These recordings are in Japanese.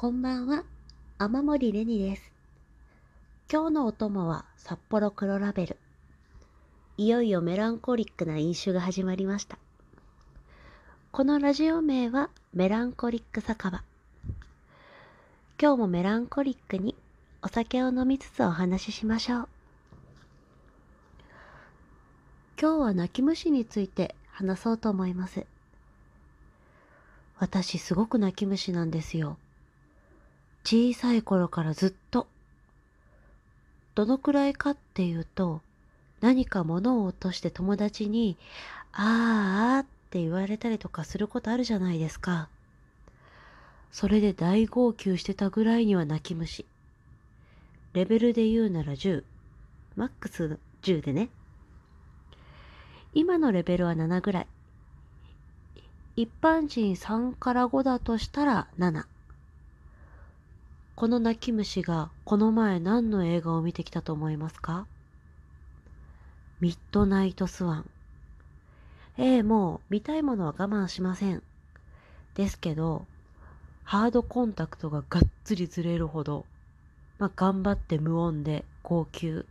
こんばんは、雨森レニです。今日のお供は札幌黒ラベル。いよいよメランコリックな飲酒が始まりました。このラジオ名はメランコリック酒場。今日もメランコリックにお酒を飲みつつお話ししましょう。今日は泣き虫について話そうと思います。私すごく泣き虫なんですよ。小さい頃からずっと。どのくらいかっていうと、何か物を落として友達に、あーあって言われたりとかすることあるじゃないですか。それで大号泣してたぐらいには泣き虫。レベルで言うなら10。マックス10でね。今のレベルは7ぐらい。一般人3から5だとしたら7。この泣き虫がこの前何の映画を見てきたと思いますか？ミッドナイトスワン。ええもう見たいものは我慢しません。ですけど、ハードコンタクトががっつりずれるほど、まあ、頑張って無音で号泣。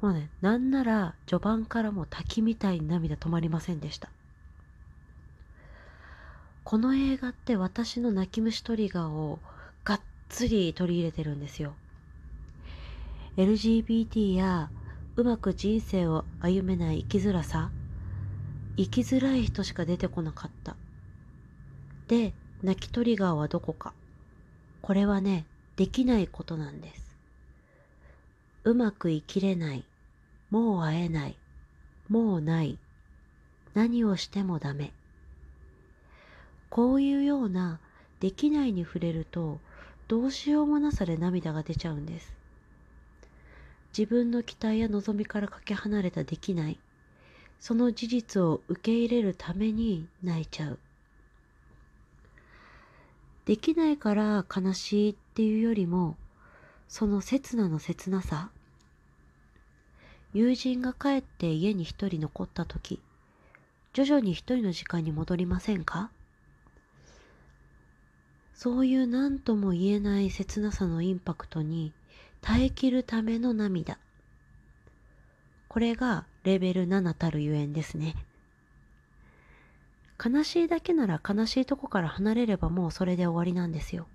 もうね、なんなら序盤からも滝みたいに涙止まりませんでした。この映画って私の泣き虫トリガーをつり取り入れてるんですよ。LGBT やうまく人生を歩めない生きづらさ生きづらい人しか出てこなかった。で、泣きトリガーはどこか。これはね、できないことなんです。うまく生きれない。もう会えない。もうない。何をしてもダメ。こういうようなできないに触れるとどうしようもなさで涙が出ちゃうんです。自分の期待や望みからかけ離れたできない、その事実を受け入れるために泣いちゃう。できないから悲しいっていうよりも、その刹那の切なさ、友人が帰って家に一人残った時、徐々に一人の時間に戻りませんか？そういう何とも言えない切なさのインパクトに耐えきるための涙。これがレベル7たるゆえんですね。悲しいだけなら悲しいとこから離れればもうそれで終わりなんですよ。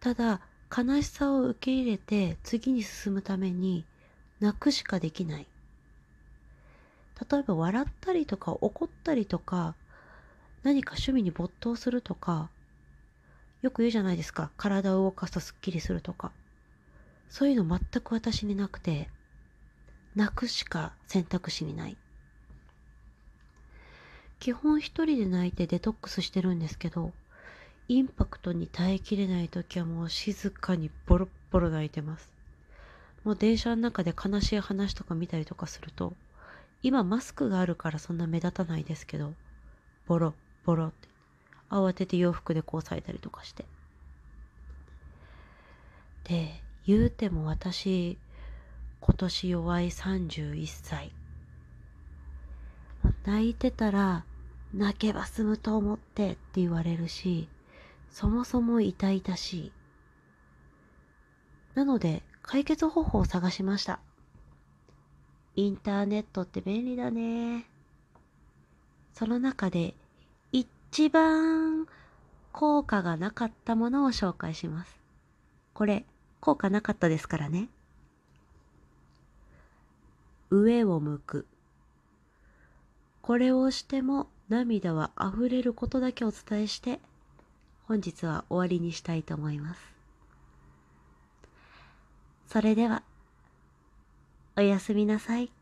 ただ、悲しさを受け入れて次に進むために泣くしかできない。例えば笑ったりとか怒ったりとか何か趣味に没頭するとか、よく言うじゃないですか。体を動かすとスッキリするとか。そういうの全く私になくて、泣くしか選択肢にない。基本一人で泣いてデトックスしてるんですけど、インパクトに耐えきれない時はもう静かにボロッボロ泣いてます。もう電車の中で悲しい話とか見たりとかすると、今マスクがあるからそんな目立たないですけど、ボロボロって。慌てて洋服でこうされたりとかして。で言うても私今年弱い31歳。泣いてたら泣けば済むと思ってって言われるしそもそも痛々しい。なので解決方法を探しました。インターネットって便利だね。その中で一番効果がなかったものを紹介します。これ、効果なかったですからね。上を向く。これをしても涙は溢れることだけお伝えして、本日は終わりにしたいと思います。それでは、おやすみなさい。